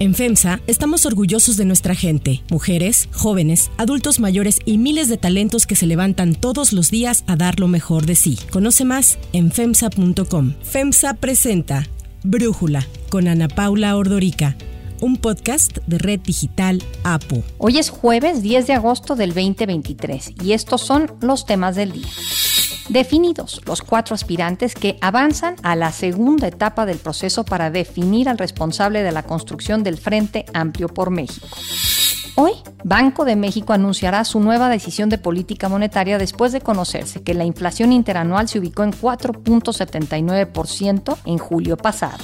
En FEMSA estamos orgullosos de nuestra gente, mujeres, jóvenes, adultos mayores y miles de talentos que se levantan todos los días a dar lo mejor de sí. Conoce más en FEMSA.com. FEMSA presenta Brújula con Ana Paula Ordorica un podcast de Red Digital APO. Hoy es jueves 10 de agosto del 2023 y estos son los temas del día. Definidos los cuatro aspirantes que avanzan a la segunda etapa del proceso para definir al responsable de la construcción del Frente Amplio por México. Hoy, Banco de México anunciará su nueva decisión de política monetaria después de conocerse que la inflación interanual se ubicó en 4.79% en julio pasado.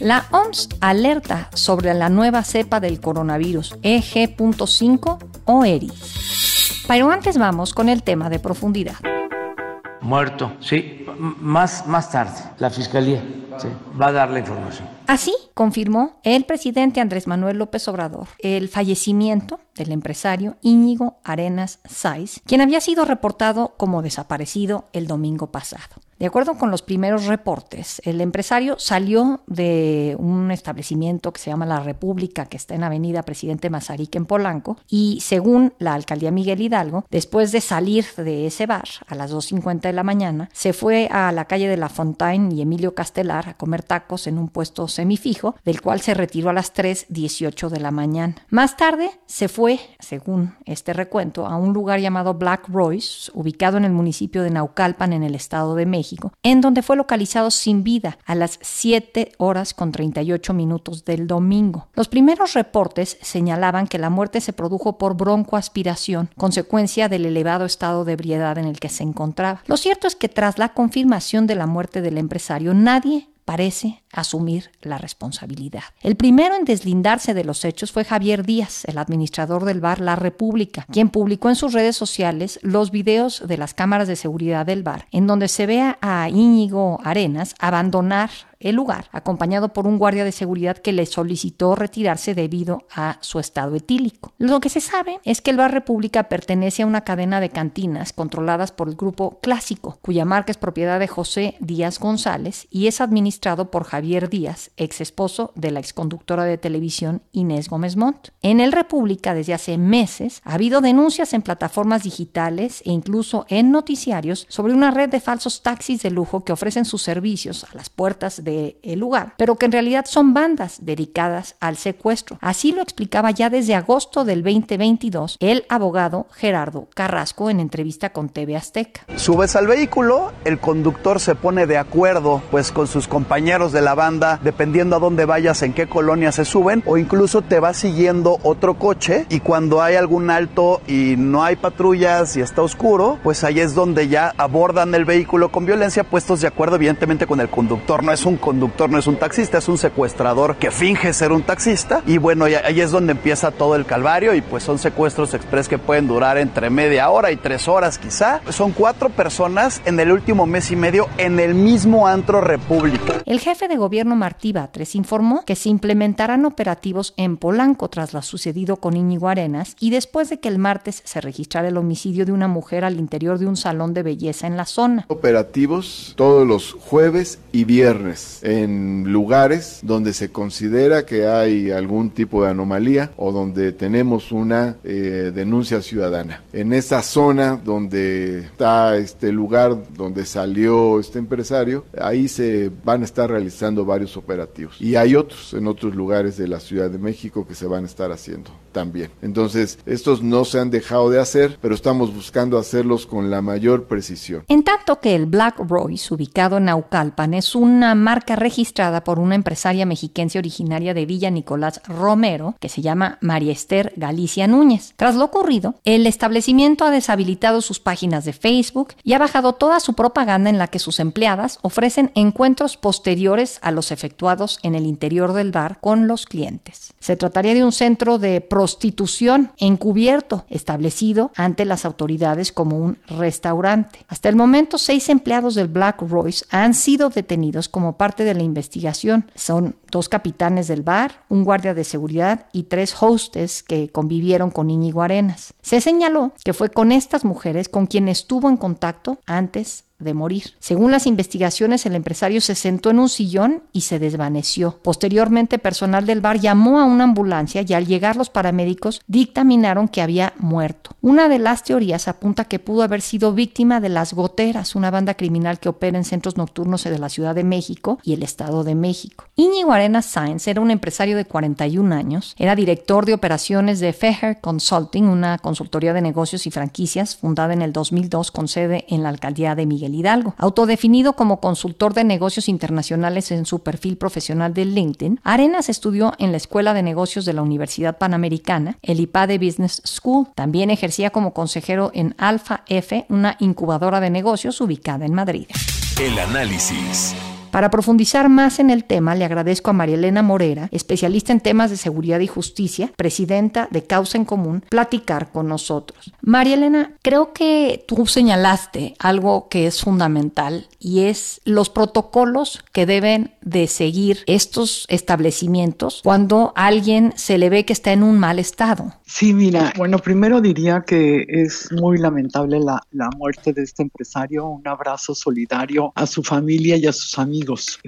La OMS alerta sobre la nueva cepa del coronavirus EG.5 o ERIS. Pero antes vamos con el tema de profundidad. Muerto, sí, más, más tarde, la fiscalía va a dar la información. Así confirmó el presidente Andrés Manuel López Obrador el fallecimiento del empresario Íñigo Arenas Sáiz, quien había sido reportado como desaparecido el domingo pasado. De acuerdo con los primeros reportes, el empresario salió de un establecimiento que se llama La República, que está en Avenida Presidente Mazarique en Polanco, y según la alcaldía Miguel Hidalgo, después de salir de ese bar a las 2.50 de la mañana, se fue a la calle de La Fontaine y Emilio Castelar a comer tacos en un puesto semifijo, del cual se retiró a las 3.18 de la mañana. Más tarde se fue, según este recuento, a un lugar llamado Black Royce, ubicado en el municipio de Naucalpan, en el Estado de México en donde fue localizado sin vida a las 7 horas con 38 minutos del domingo. Los primeros reportes señalaban que la muerte se produjo por broncoaspiración, consecuencia del elevado estado de ebriedad en el que se encontraba. Lo cierto es que tras la confirmación de la muerte del empresario, nadie parece asumir la responsabilidad. El primero en deslindarse de los hechos fue Javier Díaz, el administrador del bar La República, quien publicó en sus redes sociales los videos de las cámaras de seguridad del bar, en donde se ve a Íñigo Arenas abandonar el lugar, acompañado por un guardia de seguridad que le solicitó retirarse debido a su estado etílico. Lo que se sabe es que el Bar República pertenece a una cadena de cantinas controladas por el grupo Clásico, cuya marca es propiedad de José Díaz González y es administrado por Javier Díaz, ex esposo de la exconductora de televisión Inés Gómez Montt. En el República, desde hace meses, ha habido denuncias en plataformas digitales e incluso en noticiarios sobre una red de falsos taxis de lujo que ofrecen sus servicios a las puertas de el lugar, pero que en realidad son bandas dedicadas al secuestro. Así lo explicaba ya desde agosto del 2022 el abogado Gerardo Carrasco en entrevista con TV Azteca. Subes al vehículo, el conductor se pone de acuerdo pues con sus compañeros de la banda, dependiendo a dónde vayas, en qué colonia se suben, o incluso te va siguiendo otro coche y cuando hay algún alto y no hay patrullas y está oscuro, pues ahí es donde ya abordan el vehículo con violencia, puestos de acuerdo evidentemente con el conductor. No es un conductor, no es un taxista, es un secuestrador que finge ser un taxista. Y bueno, ahí es donde empieza todo el calvario y pues son secuestros express que pueden durar entre media hora y tres horas quizá. Son cuatro personas en el último mes y medio en el mismo antro República. El jefe de gobierno Martí Batres informó que se implementarán operativos en Polanco tras lo sucedido con Íñigo Arenas y después de que el martes se registrara el homicidio de una mujer al interior de un salón de belleza en la zona. Operativos todos los jueves y viernes en lugares donde se considera que hay algún tipo de anomalía o donde tenemos una eh, denuncia ciudadana. En esa zona donde está este lugar donde salió este empresario, ahí se van a estar realizando varios operativos. Y hay otros en otros lugares de la Ciudad de México que se van a estar haciendo también. Entonces, estos no se han dejado de hacer, pero estamos buscando hacerlos con la mayor precisión. En tanto que el Black Royce, ubicado en Naucalpan, es una marca registrada por una empresaria mexiquense originaria de Villa Nicolás Romero, que se llama María Esther Galicia Núñez. Tras lo ocurrido, el establecimiento ha deshabilitado sus páginas de Facebook y ha bajado toda su propaganda en la que sus empleadas ofrecen encuentros posteriores a los efectuados en el interior del bar con los clientes. Se trataría de un centro de prostitución encubierto, establecido ante las autoridades como un restaurante. Hasta el momento, seis empleados del Black Royce han sido detenidos como parte de la investigación. Son dos capitanes del bar, un guardia de seguridad y tres hostes que convivieron con Íñigo Arenas. Se señaló que fue con estas mujeres con quien estuvo en contacto antes de morir. Según las investigaciones, el empresario se sentó en un sillón y se desvaneció. Posteriormente, personal del bar llamó a una ambulancia y al llegar los paramédicos dictaminaron que había muerto. Una de las teorías apunta que pudo haber sido víctima de las Goteras, una banda criminal que opera en centros nocturnos de la Ciudad de México y el Estado de México. Íñigo Arenas Sáenz era un empresario de 41 años, era director de operaciones de Feher Consulting, una consultoría de negocios y franquicias fundada en el 2002 con sede en la alcaldía de Miguel Hidalgo. Autodefinido como consultor de negocios internacionales en su perfil profesional de LinkedIn, Arenas estudió en la Escuela de Negocios de la Universidad Panamericana, el IPADE Business School. También ejercía como consejero en Alfa F, una incubadora de negocios ubicada en Madrid. El análisis. Para profundizar más en el tema, le agradezco a María Elena Morera, especialista en temas de seguridad y justicia, presidenta de Causa en Común, platicar con nosotros. María Elena, creo que tú señalaste algo que es fundamental y es los protocolos que deben de seguir estos establecimientos cuando alguien se le ve que está en un mal estado. Sí, mira, bueno, primero diría que es muy lamentable la, la muerte de este empresario. Un abrazo solidario a su familia y a sus amigos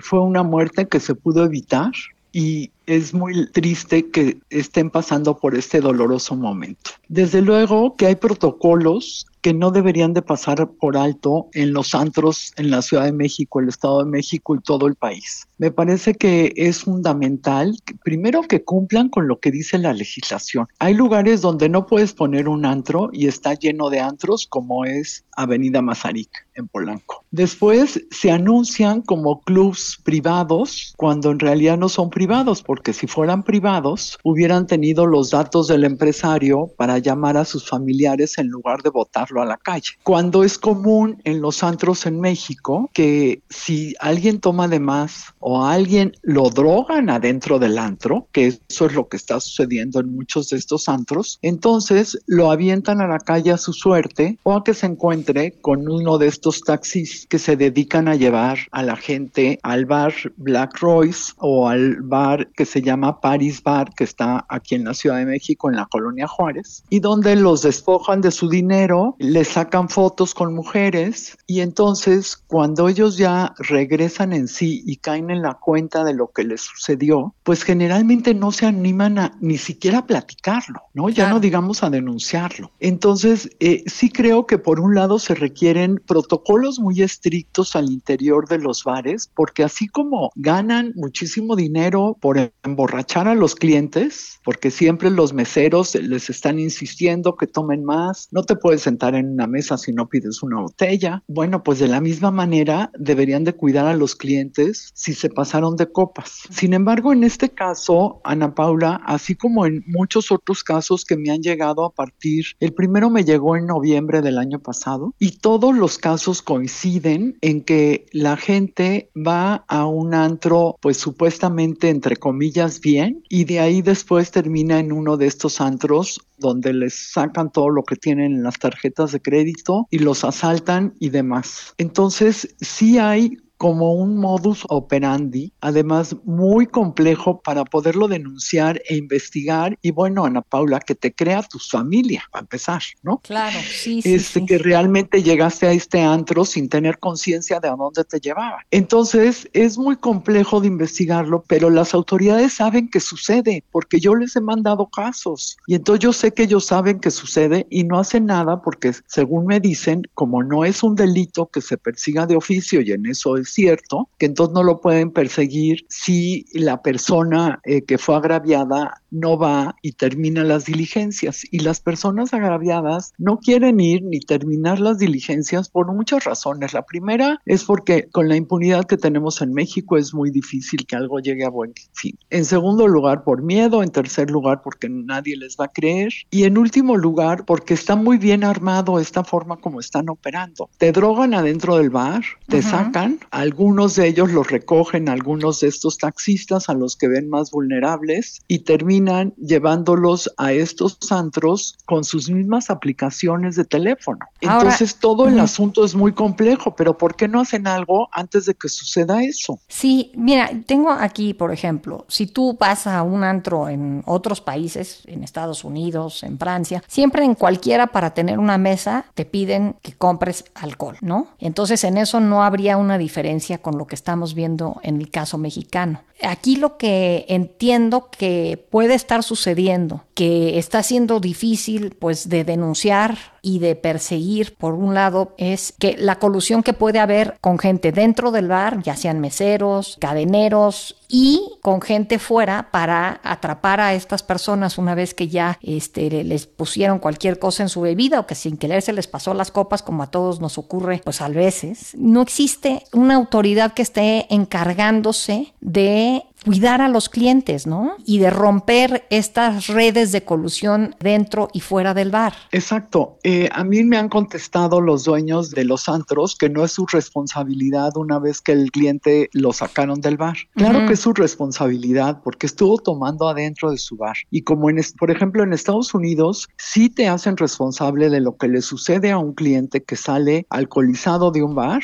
fue una muerte que se pudo evitar y es muy triste que estén pasando por este doloroso momento. Desde luego que hay protocolos que no deberían de pasar por alto en los antros en la Ciudad de México, el Estado de México y todo el país. Me parece que es fundamental, primero que cumplan con lo que dice la legislación. Hay lugares donde no puedes poner un antro y está lleno de antros, como es Avenida Mazarik en Polanco. Después se anuncian como clubs privados cuando en realidad no son privados, porque si fueran privados hubieran tenido los datos del empresario para llamar a sus familiares en lugar de votar a la calle. Cuando es común en los antros en México que si alguien toma de más o alguien lo drogan adentro del antro, que eso es lo que está sucediendo en muchos de estos antros, entonces lo avientan a la calle a su suerte o a que se encuentre con uno de estos taxis que se dedican a llevar a la gente al bar Black Royce o al bar que se llama Paris Bar, que está aquí en la Ciudad de México, en la colonia Juárez, y donde los despojan de su dinero le sacan fotos con mujeres y entonces cuando ellos ya regresan en sí y caen en la cuenta de lo que les sucedió, pues generalmente no se animan a ni siquiera a platicarlo, ¿no? Ya no digamos a denunciarlo. Entonces, eh, sí creo que por un lado se requieren protocolos muy estrictos al interior de los bares, porque así como ganan muchísimo dinero por emborrachar a los clientes, porque siempre los meseros les están insistiendo que tomen más, no te puedes sentar en una mesa si no pides una botella. Bueno, pues de la misma manera deberían de cuidar a los clientes si se pasaron de copas. Sin embargo, en este caso, Ana Paula, así como en muchos otros casos que me han llegado a partir, el primero me llegó en noviembre del año pasado y todos los casos coinciden en que la gente va a un antro, pues supuestamente entre comillas bien, y de ahí después termina en uno de estos antros donde les sacan todo lo que tienen en las tarjetas de crédito y los asaltan y demás. Entonces, sí hay como un modus operandi, además muy complejo para poderlo denunciar e investigar. Y bueno, Ana Paula, que te crea tu familia, a empezar, ¿no? Claro, sí, sí, este, Que realmente llegaste a este antro sin tener conciencia de a dónde te llevaba. Entonces, es muy complejo de investigarlo, pero las autoridades saben que sucede, porque yo les he mandado casos. Y entonces yo sé que ellos saben que sucede y no hacen nada porque, según me dicen, como no es un delito que se persiga de oficio y en eso es cierto, que entonces no lo pueden perseguir si la persona eh, que fue agraviada no va y termina las diligencias. Y las personas agraviadas no quieren ir ni terminar las diligencias por muchas razones. La primera es porque con la impunidad que tenemos en México es muy difícil que algo llegue a buen fin. En segundo lugar, por miedo. En tercer lugar, porque nadie les va a creer. Y en último lugar, porque está muy bien armado esta forma como están operando. Te drogan adentro del bar, te sacan, algunos de ellos los recogen algunos de estos taxistas a los que ven más vulnerables y terminan llevándolos a estos antros con sus mismas aplicaciones de teléfono. Entonces todo el asunto es muy complejo, pero ¿por qué no hacen algo antes de que suceda eso? Sí, mira, tengo aquí, por ejemplo, si tú vas a un antro en otros países, en Estados Unidos, en Francia, siempre en cualquiera para tener una mesa te piden que compres alcohol, ¿no? Entonces en eso no habría una diferencia con lo que estamos viendo en el caso mexicano. Aquí lo que entiendo que puede estar sucediendo, que está siendo difícil pues de denunciar y de perseguir, por un lado, es que la colusión que puede haber con gente dentro del bar, ya sean meseros, cadeneros y con gente fuera para atrapar a estas personas una vez que ya este, les pusieron cualquier cosa en su bebida o que sin querer se les pasó las copas como a todos nos ocurre pues a veces. No existe una autoridad que esté encargándose de cuidar a los clientes, ¿no? Y de romper estas redes de colusión dentro y fuera del bar. Exacto. Eh, a mí me han contestado los dueños de los antros que no es su responsabilidad una vez que el cliente lo sacaron del bar. Claro que es su responsabilidad porque estuvo tomando adentro de su bar. Y como en, por ejemplo en Estados Unidos, sí te hacen responsable de lo que le sucede a un cliente que sale alcoholizado de un bar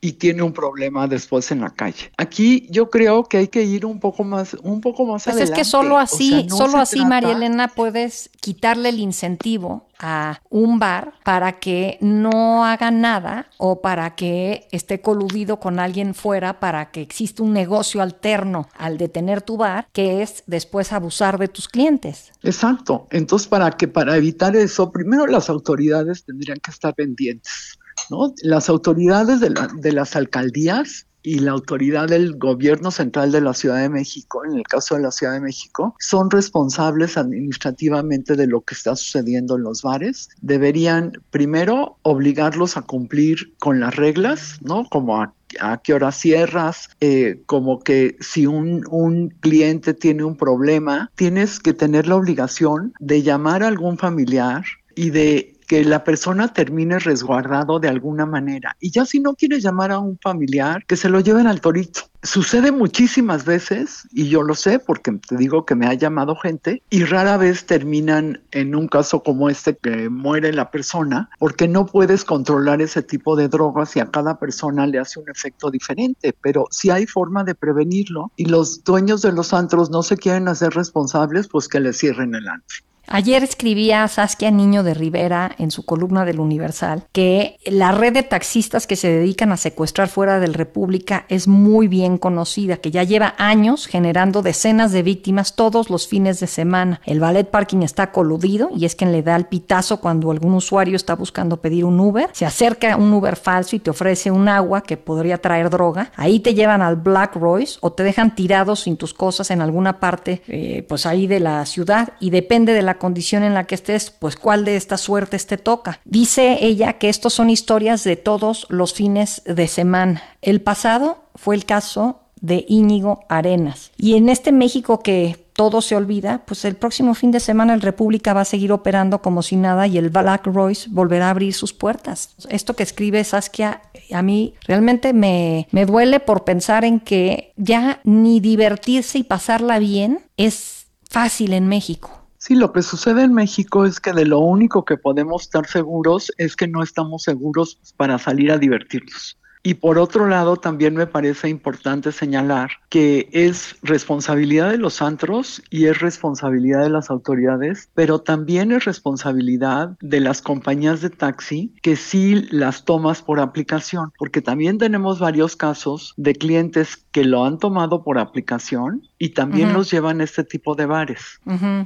y tiene un problema después en la calle. Aquí yo creo que hay que ir un poco más, un poco más pues es que solo así, solo así, María Elena, puedes quitarle el incentivo a un bar para que no haga nada o para que esté coludido con alguien fuera para que exista un negocio alterno al de tener tu bar, que es después abusar de tus clientes. Exacto. Entonces, para que para evitar eso, primero las autoridades tendrían que estar pendientes. ¿No? Las autoridades de, de las alcaldías y la autoridad del gobierno central de la Ciudad de México, en el caso de la Ciudad de México, son responsables administrativamente de lo que está sucediendo en los bares. Deberían primero obligarlos a cumplir con las reglas, ¿no? Como a a qué hora cierras, eh, como que si un, un, cliente tiene un problema, tienes que tener la obligación de llamar a algún familiar y de que la persona termine resguardado de alguna manera. Y ya si no quieres llamar a un familiar, que se lo lleven al torito. Sucede muchísimas veces, y yo lo sé porque te digo que me ha llamado gente, y rara vez terminan en un caso como este que muere la persona, porque no puedes controlar ese tipo de drogas y a cada persona le hace un efecto diferente, pero si hay forma de prevenirlo y los dueños de los antros no se quieren hacer responsables, pues que le cierren el antro. Ayer escribía Saskia Niño de Rivera en su columna del Universal que la red de taxistas que se dedican a secuestrar fuera del República es muy bien conocida, que ya lleva años generando decenas de víctimas todos los fines de semana. El ballet parking está coludido y es quien le da el pitazo cuando algún usuario está buscando pedir un Uber. Se acerca un Uber falso y te ofrece un agua que podría traer droga. Ahí te llevan al Black Royce o te dejan tirados sin tus cosas en alguna parte, eh, pues ahí de la ciudad y depende de la condición en la que estés, pues cuál de estas suertes te toca. Dice ella que estos son historias de todos los fines de semana. El pasado fue el caso de Íñigo Arenas. Y en este México que todo se olvida, pues el próximo fin de semana el República va a seguir operando como si nada y el Black Royce volverá a abrir sus puertas. Esto que escribe Saskia a mí realmente me, me duele por pensar en que ya ni divertirse y pasarla bien es fácil en México. Sí, lo que sucede en México es que de lo único que podemos estar seguros es que no estamos seguros para salir a divertirnos. Y por otro lado, también me parece importante señalar que es responsabilidad de los antros y es responsabilidad de las autoridades, pero también es responsabilidad de las compañías de taxi que sí las tomas por aplicación, porque también tenemos varios casos de clientes que lo han tomado por aplicación y también los llevan a este tipo de bares.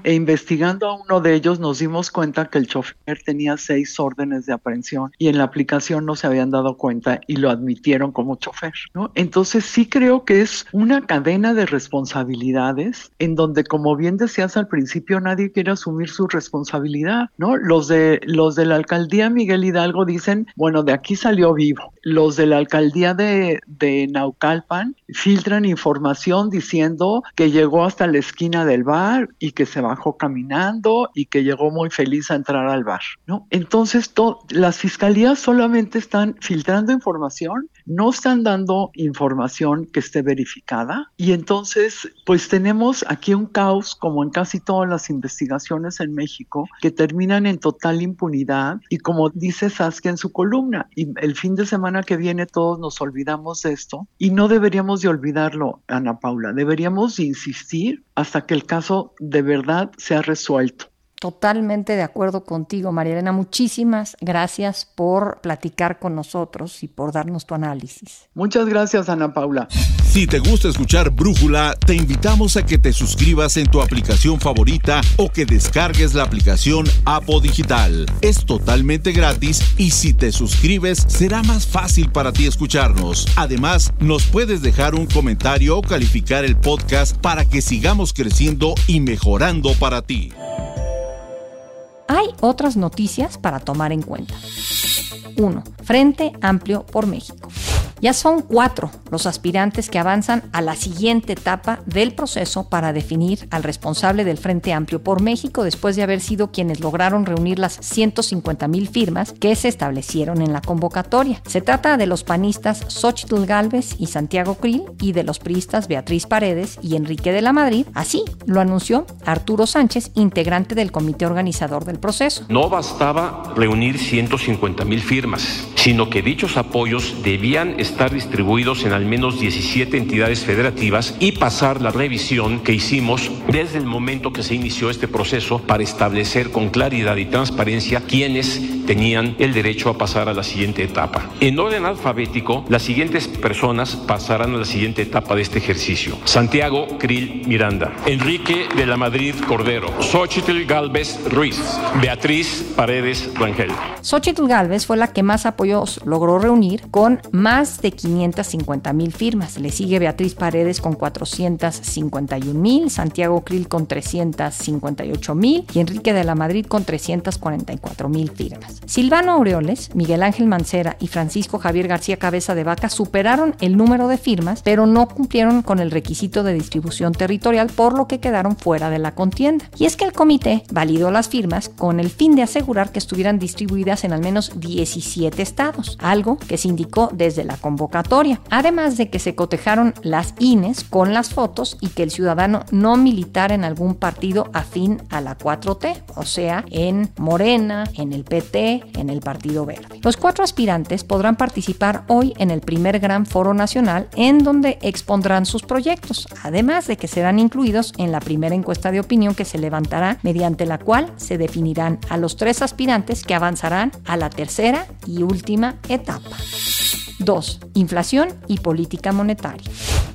E investigando a uno de ellos nos dimos cuenta que el chofer tenía seis órdenes de aprehensión y en la aplicación no se habían dado cuenta y lo admitieron como chofer, ¿no? Entonces sí creo que es una cadena de responsabilidades en donde, como bien decías al principio, nadie quiere asumir su responsabilidad, ¿no? Los de, los de la alcaldía Miguel Hidalgo dicen, bueno, de aquí salió vivo. Los de la alcaldía de, de Naucalpan filtran información diciendo que llegó hasta la esquina del bar y que se bajó caminando y que llegó muy feliz a entrar al bar, ¿no? Entonces, las fiscalías solamente están filtrando información no están dando información que esté verificada. Y entonces pues tenemos aquí un caos como en casi todas las investigaciones en México que terminan en total impunidad. Y como dice Saskia en su columna, y el fin de semana que viene todos nos olvidamos de esto y no deberíamos de olvidarlo, Ana Paula, deberíamos insistir hasta que el caso de verdad sea resuelto. Totalmente de acuerdo contigo, María Elena. Muchísimas gracias por platicar con nosotros y por darnos tu análisis. Muchas gracias, Ana Paula. Si te gusta escuchar Brújula, te invitamos a que te suscribas en tu aplicación favorita o que descargues la aplicación Apo Digital. Es totalmente gratis y si te suscribes será más fácil para ti escucharnos. Además, nos puedes dejar un comentario o calificar el podcast para que sigamos creciendo y mejorando para ti hay otras noticias para tomar en cuenta. 1. Frente Amplio por México. Ya son cuatro los aspirantes que avanzan a la siguiente etapa del proceso para definir al responsable del Frente Amplio por México después de haber sido quienes lograron reunir las 150 mil firmas que se establecieron en la convocatoria. Se trata de los panistas Xochitl Galvez y Santiago Krill y de los priistas Beatriz Paredes y Enrique de la Madrid. Así lo anunció Arturo Sánchez, integrante del comité organizador del proceso. No bastaba reunir 150 mil firmas, sino que dichos apoyos debían estar distribuidos en al menos 17 entidades federativas y pasar la revisión que hicimos desde el momento que se inició este proceso para establecer con claridad y transparencia quiénes tenían el derecho a pasar a la siguiente etapa. En orden alfabético, las siguientes personas pasarán a la siguiente etapa de este ejercicio. Santiago Krill Miranda, Enrique de la Madrid Cordero, Xochitl Galvez Ruiz, Beatriz Paredes Rangel. Xochitl Galvez fue la que más logró reunir con más de 550 mil firmas. Le sigue Beatriz Paredes con 451 mil, Santiago Krill con 358 mil y Enrique de la Madrid con 344 mil firmas. Silvano Aureoles, Miguel Ángel Mancera y Francisco Javier García Cabeza de Vaca superaron el número de firmas, pero no cumplieron con el requisito de distribución territorial, por lo que quedaron fuera de la contienda. Y es que el comité validó las firmas con el fin de asegurar que estuvieran distribuidas en al menos 17 estados, algo que se indicó desde la convocatoria, además de que se cotejaron las INES con las fotos y que el ciudadano no militara en algún partido afín a la 4T, o sea, en Morena, en el PT, en el Partido Verde. Los cuatro aspirantes podrán participar hoy en el primer gran foro nacional en donde expondrán sus proyectos, además de que serán incluidos en la primera encuesta de opinión que se levantará mediante la cual se definirán a los tres aspirantes que avanzarán a la tercera y última etapa. 2. Inflación y política monetaria.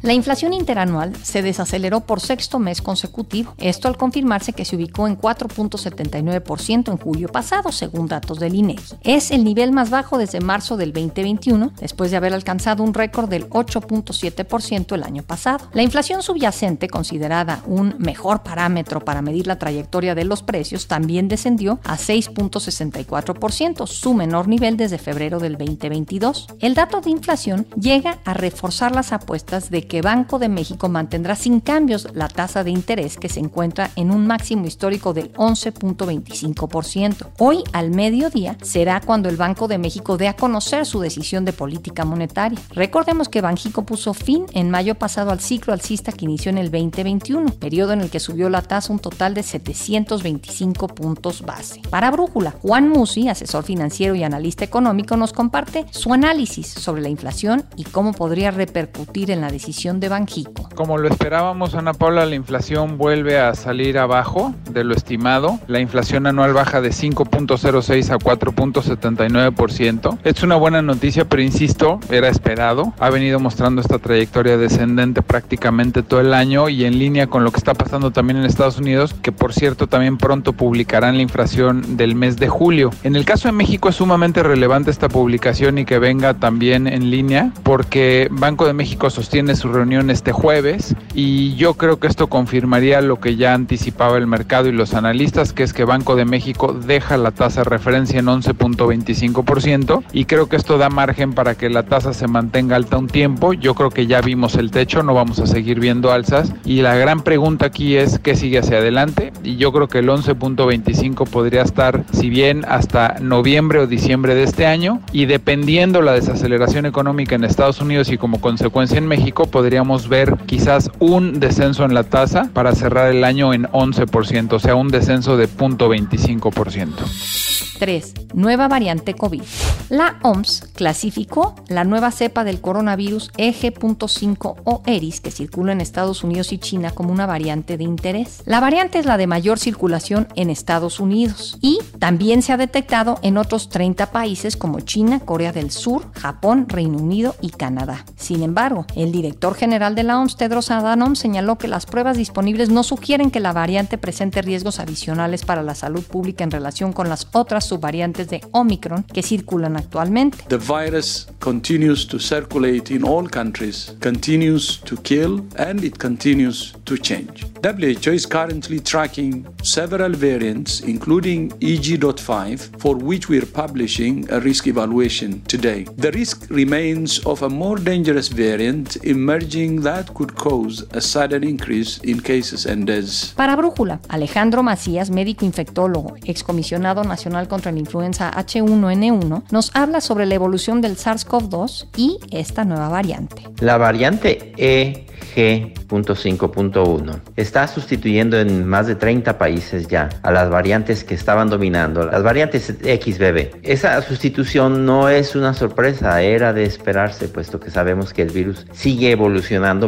La inflación interanual se desaceleró por sexto mes consecutivo, esto al confirmarse que se ubicó en 4.79% en julio pasado, según datos del INEGI. Es el nivel más bajo desde marzo del 2021, después de haber alcanzado un récord del 8.7% el año pasado. La inflación subyacente, considerada un mejor parámetro para medir la trayectoria de los precios, también descendió a 6.64%, su menor nivel desde febrero del 2022. El dato de inflación llega a reforzar las apuestas de que Banco de México mantendrá sin cambios la tasa de interés que se encuentra en un máximo histórico del 11.25%. Hoy al mediodía será cuando el Banco de México dé a conocer su decisión de política monetaria. Recordemos que Banjico puso fin en mayo pasado al ciclo alcista que inició en el 2021, periodo en el que subió la tasa un total de 725 puntos base. Para Brújula, Juan Musi, asesor financiero y analista económico, nos comparte su análisis sobre la inflación y cómo podría repercutir en la decisión de Banjico. Como lo esperábamos, Ana Paula, la inflación vuelve a salir abajo de lo estimado. La inflación anual baja de 5.06 a 4.79%. Es una buena noticia, pero insisto, era esperado. Ha venido mostrando esta trayectoria descendente prácticamente todo el año y en línea con lo que está pasando también en Estados Unidos, que por cierto también pronto publicarán la inflación del mes de julio. En el caso de México es sumamente relevante esta publicación y que venga también en línea porque Banco de México sostiene su reunión este jueves y yo creo que esto confirmaría lo que ya anticipaba el mercado y los analistas, que es que Banco de México deja la tasa de referencia en 11.25% y creo que esto da margen para que la tasa se mantenga alta un tiempo. Yo creo que ya vimos el techo, no vamos a seguir viendo alzas y la gran pregunta aquí es qué sigue hacia adelante y yo creo que el 11.25 podría estar si bien hasta noviembre o diciembre de este año y dependiendo la desaceleración económica en Estados Unidos y como consecuencia en México podríamos ver quizás un descenso en la tasa para cerrar el año en 11%, o sea, un descenso de 0.25%. 3. Nueva variante COVID. La OMS clasificó la nueva cepa del coronavirus EG.5 o ERIS que circula en Estados Unidos y China como una variante de interés. La variante es la de mayor circulación en Estados Unidos y también se ha detectado en otros 30 países como China, Corea del Sur, Japón, Reino Unido y Canadá. Sin embargo, el director general de la OMS, Tedros Adhanom, señaló que las pruebas disponibles no sugieren que la variante presente riesgos adicionales para la salud pública en relación con las otras subvariantes de Omicron que circulan actualmente. The virus continues to circulate in all countries, continues to kill and it continues to change. WHO is currently tracking several variants including EG.5 for which we are publishing a risk evaluation today. The risk remains of a more dangerous variant emerging that could cause a sudden increase in cases and deaths. Para Brújula, Alejandro Macías, médico infectólogo, excomisionado nacional contra la influenza H1N1, nos habla sobre la evolución del SARS-CoV-2 y esta nueva variante. La variante E G.5.1 está sustituyendo en más de 30 países ya a las variantes que estaban dominando, las variantes XBB. Esa sustitución no es una sorpresa, era de esperarse, puesto que sabemos que el virus sigue evolucionando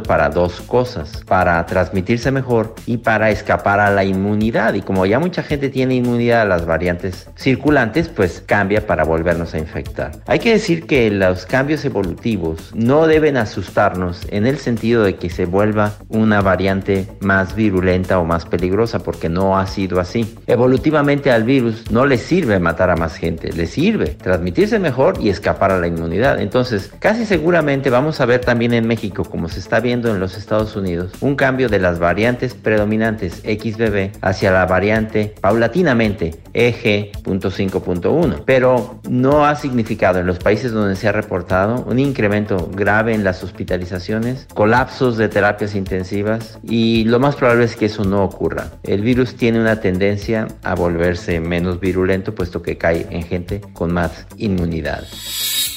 para dos cosas, para transmitirse mejor y para escapar a la inmunidad. Y como ya mucha gente tiene inmunidad a las variantes circulantes, pues cambia para volvernos a infectar. Hay que decir que los cambios evolutivos no deben asustarnos en el sentido de que se vuelva una variante más virulenta o más peligrosa, porque no ha sido así. Evolutivamente al virus no le sirve matar a más gente, le sirve transmitirse mejor y escapar a la inmunidad. Entonces, casi seguramente vamos a ver también en México, como se está viendo en los Estados Unidos, un cambio de las variantes predominantes XBB hacia la variante paulatinamente EG.5.1, pero no ha significado en los países donde se ha reportado un incremento grave en las hospitalizaciones, colapsos de terapias intensivas y lo más probable es que eso no ocurra. El virus tiene una tendencia a volverse menos virulento puesto que cae en gente con más inmunidad.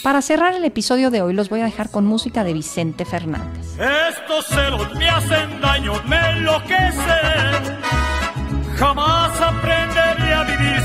Para cerrar el episodio de hoy los voy a dejar con música de Vicente Fernández. Me hacen daño, me. Jamás aprenderé a vivir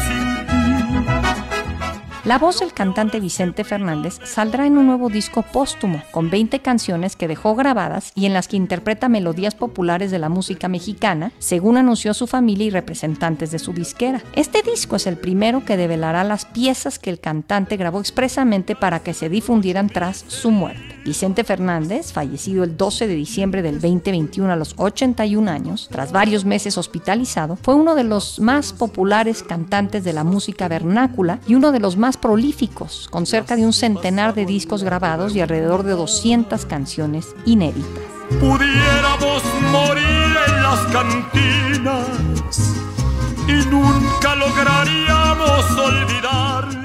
La voz del cantante Vicente Fernández saldrá en un nuevo disco póstumo, con 20 canciones que dejó grabadas y en las que interpreta melodías populares de la música mexicana, según anunció su familia y representantes de su disquera. Este disco es el primero que develará las piezas que el cantante grabó expresamente para que se difundieran tras su muerte. Vicente Fernández, fallecido el 12 de diciembre del 2021 a los 81 años, tras varios meses hospitalizado, fue uno de los más populares cantantes de la música vernácula y uno de los más prolíficos, con cerca de un centenar de discos grabados y alrededor de 200 canciones inéditas. Pudiéramos morir en las cantinas y nunca lograríamos olvidar